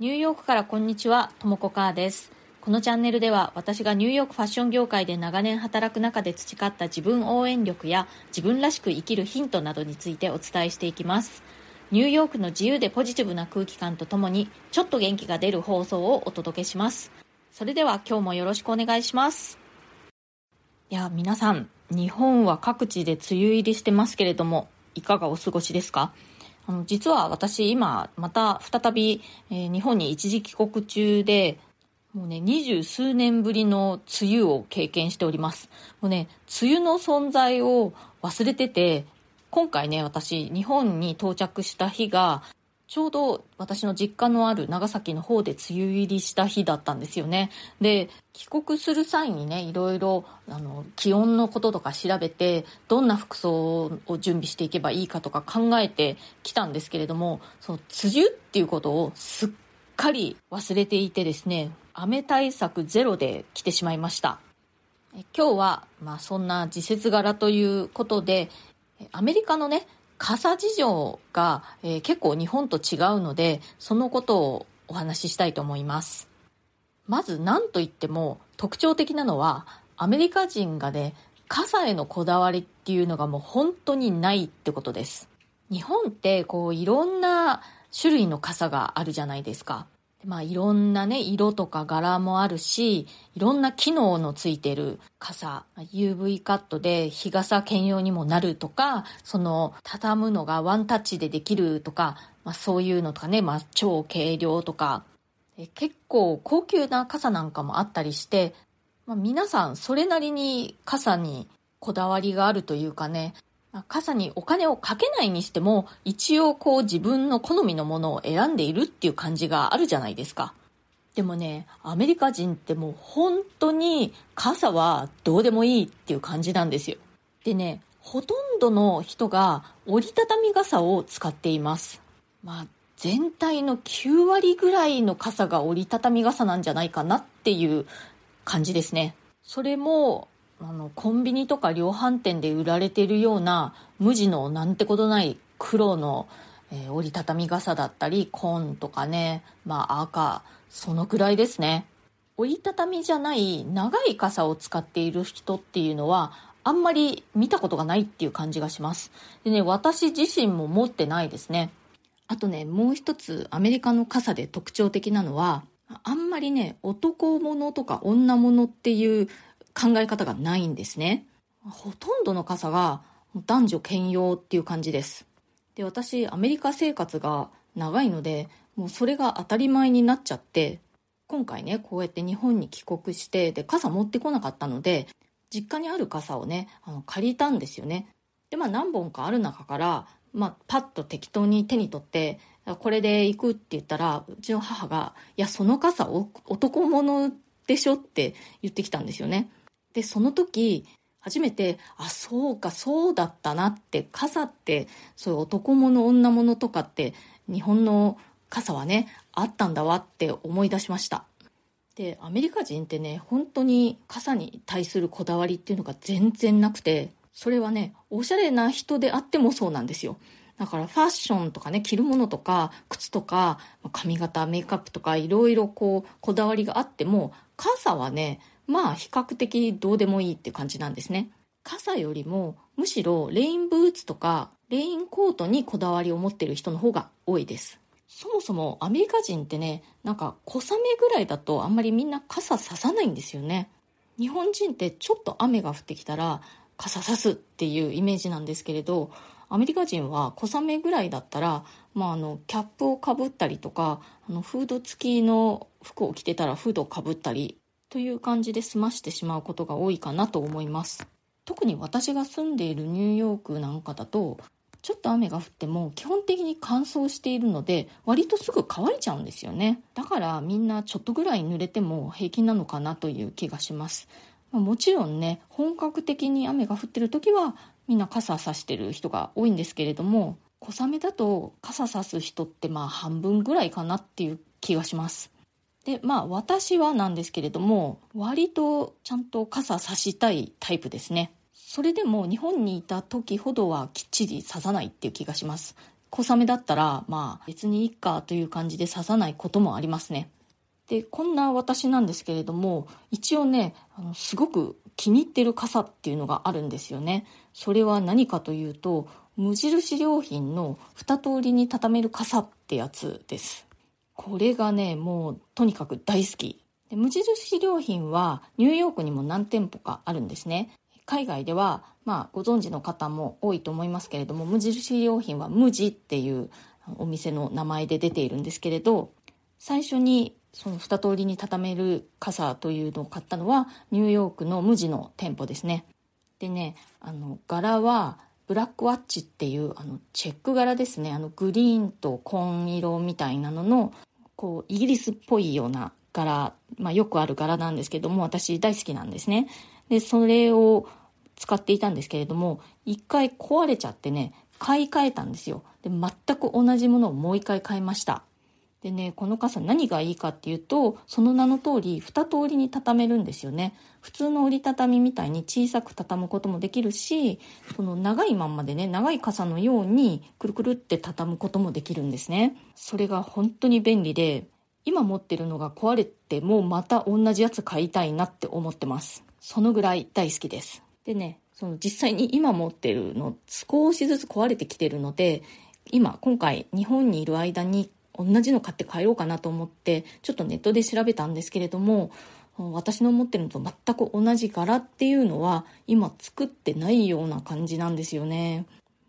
ニューヨークからこんにちは、ともこかーです。このチャンネルでは私がニューヨークファッション業界で長年働く中で培った自分応援力や自分らしく生きるヒントなどについてお伝えしていきます。ニューヨークの自由でポジティブな空気感とともにちょっと元気が出る放送をお届けします。それでは今日もよろしくお願いします。いや、皆さん、日本は各地で梅雨入りしてますけれども、いかがお過ごしですか？あの実は私今また再び、えー日本に一時帰国中でもうね二十数年ぶりの梅雨を経験しております。もうね梅雨の存在を忘れてて今回ね私日本に到着した日がちょうど私の実家のある長崎の方で梅雨入りした日だったんですよね。で、帰国する際にね、いろいろ、あの、気温のこととか調べて、どんな服装を準備していけばいいかとか考えてきたんですけれども、その、梅雨っていうことをすっかり忘れていてですね、雨対策ゼロで来てしまいました。今日は、まあそんな時節柄ということで、アメリカのね、傘事情が、えー結構日本と違うので、そのことをお話ししたいと思います。まず何と言っても特徴的なのは、アメリカ人がね、傘へのこだわりっていうのがもう本当にないってことです。日本ってこういろんな種類の傘があるじゃないですか。まあいろんなね、色とか柄もあるし、いろんな機能のついてる傘、UV カットで日傘兼用にもなるとか、その畳むのがワンタッチでできるとか、まあそういうのとかね、まあ超軽量とか、結構高級な傘なんかもあったりして、まあ、皆さんそれなりに傘にこだわりがあるというかね、傘にお金をかけないにしても、一応こう自分の好みのものを選んでいるっていう感じがあるじゃないですか。でもね、アメリカ人ってもう本当に傘はどうでもいいっていう感じなんですよ。でね、ほとんどの人が折りたたみ傘を使っています。まあ、全体の9割ぐらいの傘が折りたたみ傘なんじゃないかなっていう感じですね。それも、あの、コンビニとか量販店で売られてるような無地のなんてことない黒の、えー折りたたみ傘だったり、紺とかね、まあ赤、そのくらいですね。折りたたみじゃない長い傘を使っている人っていうのは、あんまり見たことがないっていう感じがします。でね、私自身も持ってないですね。あとね、もう一つアメリカの傘で特徴的なのは、あんまりね、男物とか女物っていう考え方がないんですね。ほとんどの傘が男女兼用っていう感じです。で、私、アメリカ生活が長いので、もうそれが当たり前になっちゃって、今回ね、こうやって日本に帰国して、で、傘持ってこなかったので、実家にある傘をね、あの借りたんですよね。で、まあ何本かある中から、まあパッと適当に手に取って、これで行くって言ったら、うちの母が、いや、その傘お男物でしょって言ってきたんですよね。で、その時、初めて、あ、そうか、そうだったなって、傘って、そういう男物、女物とかって、日本の傘はね、あったんだわって思い出しました。で、アメリカ人ってね、本当に傘に対するこだわりっていうのが全然なくて、それはね、おしゃれな人であってもそうなんですよ。だからファッションとかね、着るものとか、靴とか、髪型、メイクアップとか、いろいろこう、こだわりがあっても、傘はね、まあ比較的どうでもいいって感じなんですね。傘よりも、むしろレインブーツとか、レインコートにこだわりを持ってる人の方が多いです。そもそもアメリカ人ってね、なんか小雨ぐらいだとあんまりみんな傘ささないんですよね。日本人ってちょっと雨が降ってきたら傘さすっていうイメージなんですけれど、アメリカ人は小雨ぐらいだったら、まあ、あのキャップをかぶったりとかあのフード付きの服を着てたらフードをかぶったりという感じで済ましてしまうことが多いかなと思います。特に私が住んでいるニューヨークなんかだとちょっと雨が降っても基本的に乾燥しているので割とすぐ乾いちゃうんですよね。だからみんなちょっとぐらい濡れても平気なのかなという気がします。まもちろんね本格的に雨が降ってる時はみんな傘さしてる人が多いんですけれども小雨だと傘さす人ってまあ半分ぐらいかなっていう気がします。でまあ私はなんですけれども割とちゃんと傘さしたいタイプですねそれでも日本にいた時ほどはきっちりささないっていう気がします小雨だったら、まあ別にいっかという感じで刺さないこともありますね。で、こんな私なんですけれども、一応ね、あのすごく気に入ってる傘っていうのがあるんですよね。それは何かというと、無印良品の二通りに畳める傘ってやつです。これがね、もうとにかく大好き。で無印良品はニューヨークにも何店舗かあるんですね。海外では、まあ、ご存知の方も多いと思いますけれども、無印良品は無地っていうお店の名前で出ているんですけれど、最初にその二通りに畳める傘というのを買ったのはニューヨークの無地の店舗ですね。でね、あの、柄はブラックワッチっていうあのチェック柄ですね。あのグリーンと紺色みたいなのの、こう、イギリスっぽいような柄、まあよくある柄なんですけども、私大好きなんですね。で、それを使っていたんですけれども、一回壊れちゃってね、買い替えたんですよ。で、全く同じものをもう一回買いました。でね、この傘何がいいかっていうと、その名の通り、二通りに畳めるんですよね。普通の折りたたみみたいに小さく畳むこともできるし、その長いまんまでね、長い傘のようにくるくるって畳むこともできるんですね。それが本当に便利で、今持ってるのが壊れてもまた同じやつ買いたいなって思ってます。そのぐらい大好きです。でね、その実際に今持ってるの少しずつ壊れてきてるので、今、今回日本にいる間に同じの買って帰ろうかなと思ってちょっとネットで調べたんですけれども私の持ってるのと全く同じ柄っていうのは今作ってないような感じなんですよね。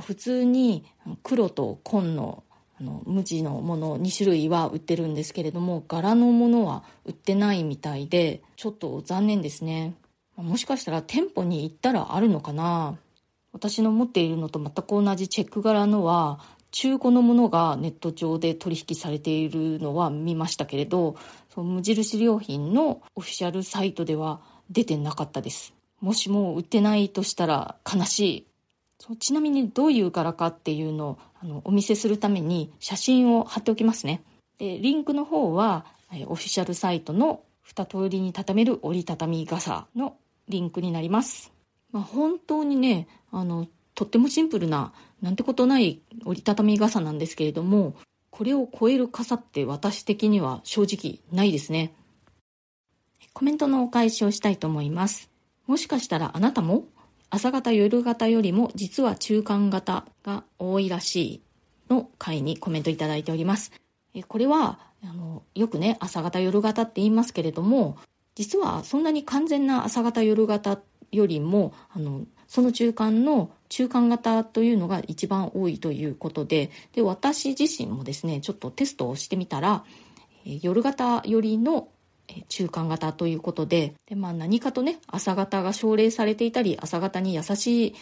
普通に黒と紺のあの無地のもの2種類は売ってるんですけれども柄のものは売ってないみたいでちょっと残念ですね。もしかしたら店舗に行ったらあるのかな私の持っているのと全く同じチェック柄のは中古のものがネット上で取引されているのは見ましたけれど、その無印良品のオフィシャルサイトでは出てなかったです。もしも売ってないとしたら悲しい。そうちなみにどういう柄かっていうのをあのお見せするために写真を貼っておきますね。で、リンクの方はオフィシャルサイトの二通りに畳める折りたたみ傘のリンクになります。まあ、本当にね、あの、とってもシンプルななんてことない折りたたみ傘なんですけれども、これを超える傘って私的には正直ないですね。コメントのお返しをしたいと思います。もしかしたらあなたも朝型夜型よりも実は中間型が多いらしいの回にコメントいただいております。これはあのよくね朝型夜型って言いますけれども実はそんなに完全な朝型夜型よりもあのその中間の中間型というのが一番多いということでで私自身もですねちょっとテストをしてみたら夜型よりの中間型ということでで、まあ、何かとね朝型が奨励されていたり朝型に優しい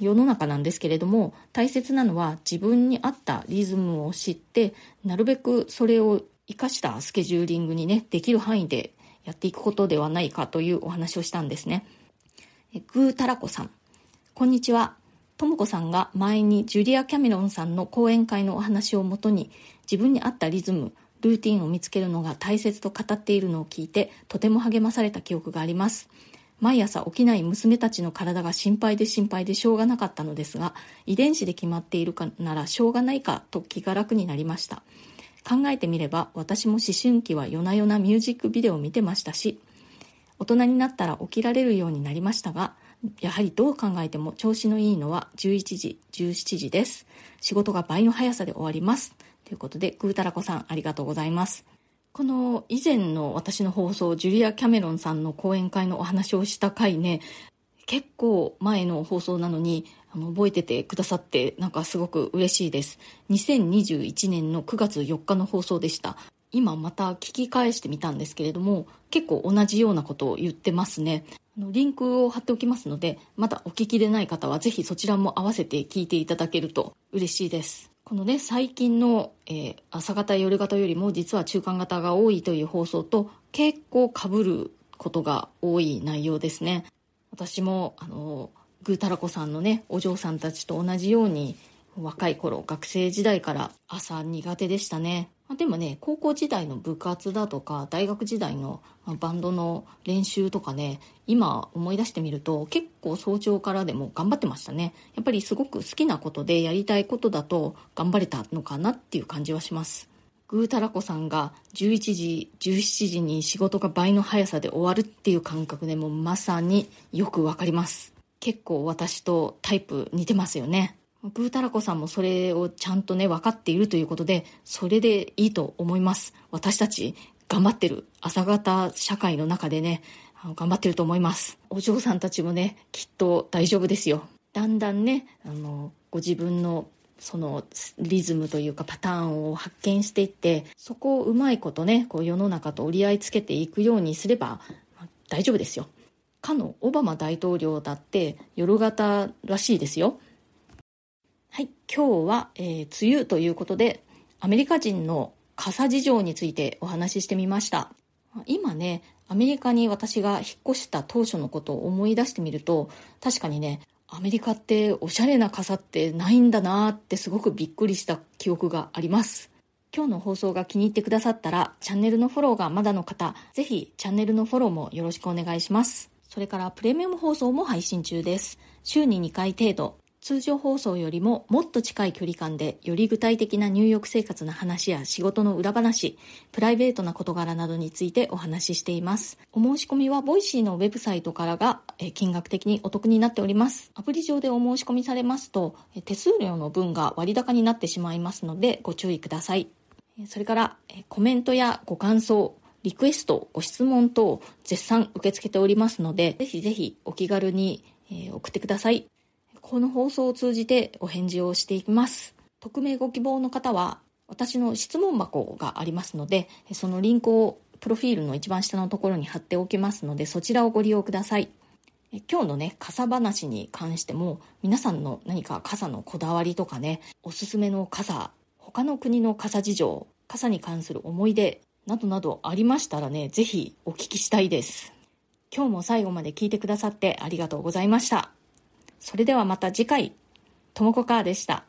世の中なんですけれども大切なのは自分に合ったリズムを知ってなるべくそれを生かしたスケジューリングにねできる範囲でやっていくことではないかというお話をしたんですね。グータラコさんこんにちは。ともこさんが前にジュリア・キャメロンさんの講演会のお話をもとに自分に合ったリズム、ルーティンを見つけるのが大切と語っているのを聞いてとても励まされた記憶があります。毎朝起きない娘たちの体が心配で心配でしょうがなかったのですが、遺伝子で決まっているかならしょうがないかと気が楽になりました。考えてみれば私も思春期は夜な夜なミュージックビデオを見てましたし、大人になったら起きられるようになりましたが、やはりどう考えても調子のいいのは11時、17時です。仕事が倍の速さで終わります。ということで、ぐーたらこさんありがとうございます。この以前の私の放送、ジュリア・キャメロンさんの講演会のお話をした回ね、結構前の放送なのに、あの覚えててくださってなんかすごく嬉しいです。2021年の9月4日の放送でした。今また聞き返してみたんですけれども、結構同じようなことを言ってますね。のリンクを貼っておきますので、まだお聞きでない方はぜひそちらも合わせて聞いていただけると嬉しいです。このね、最近の、えー、朝型夜型よりも実は中間型が多いという放送と結構被ることが多い内容ですね。私も、あの、ぐーたらこさんのね、お嬢さんたちと同じように若い頃、学生時代から朝苦手でしたね。でもね、高校時代の部活だとか、大学時代のバンドの練習とかね、今思い出してみると結構早朝からでも頑張ってましたね。やっぱりすごく好きなことでやりたいことだと頑張れたのかなっていう感じはします。ぐーたらこさんが11時、17時に仕事が倍の速さで終わるっていう感覚でもまさによくわかります。結構私とタイプ似てますよね。ぐーたらこさんもそれをちゃんとね、分かっているということで、それでいいと思います。私たち頑張ってる朝方社会の中でね、頑張ってると思います。お嬢さんたちもね、きっと大丈夫ですよ。だんだんね、あの、ご自分のそのリズムというかパターンを発見していってそこをうまいことねこう世の中と折り合いつけていくようにすれば、まあ、大丈夫ですよかのオバマ大統領だって夜型らしいですよはい今日は、えー、梅雨ということでアメリカ人の傘事情についてお話ししてみました今ねアメリカに私が引っ越した当初のことを思い出してみると確かにねアメリカっておしゃれな傘ってないんだなーってすごくびっくりした記憶があります。今日の放送が気に入ってくださったら、チャンネルのフォローがまだの方、ぜひチャンネルのフォローもよろしくお願いします。それからプレミアム放送も配信中です。週に2回程度、通常放送よりももっと近い距離感でより具体的なニューヨーク生活の話や仕事の裏話、プライベートな事柄などについてお話ししています。お申し込みは Voicy のウェブサイトからが金額的にお得になっております。アプリ上でお申し込みされますと手数料の分が割高になってしまいますのでご注意ください。それからコメントやご感想、リクエスト、ご質問等絶賛受け付けておりますので、ぜひぜひお気軽に送ってください。この放送を通じてお返事をしていきます。匿名ご希望の方は、私の質問箱がありますので、そのリンクをプロフィールの一番下のところに貼っておきますので、そちらをご利用ください。今日のね、傘話に関しても、皆さんの何か傘のこだわりとかね、おすすめの傘、他の国の傘事情、傘に関する思い出、などなどありましたらね、ぜひお聞きしたいです。今日も最後まで聞いてくださってありがとうございました。それではまた次回、ともこかーでした。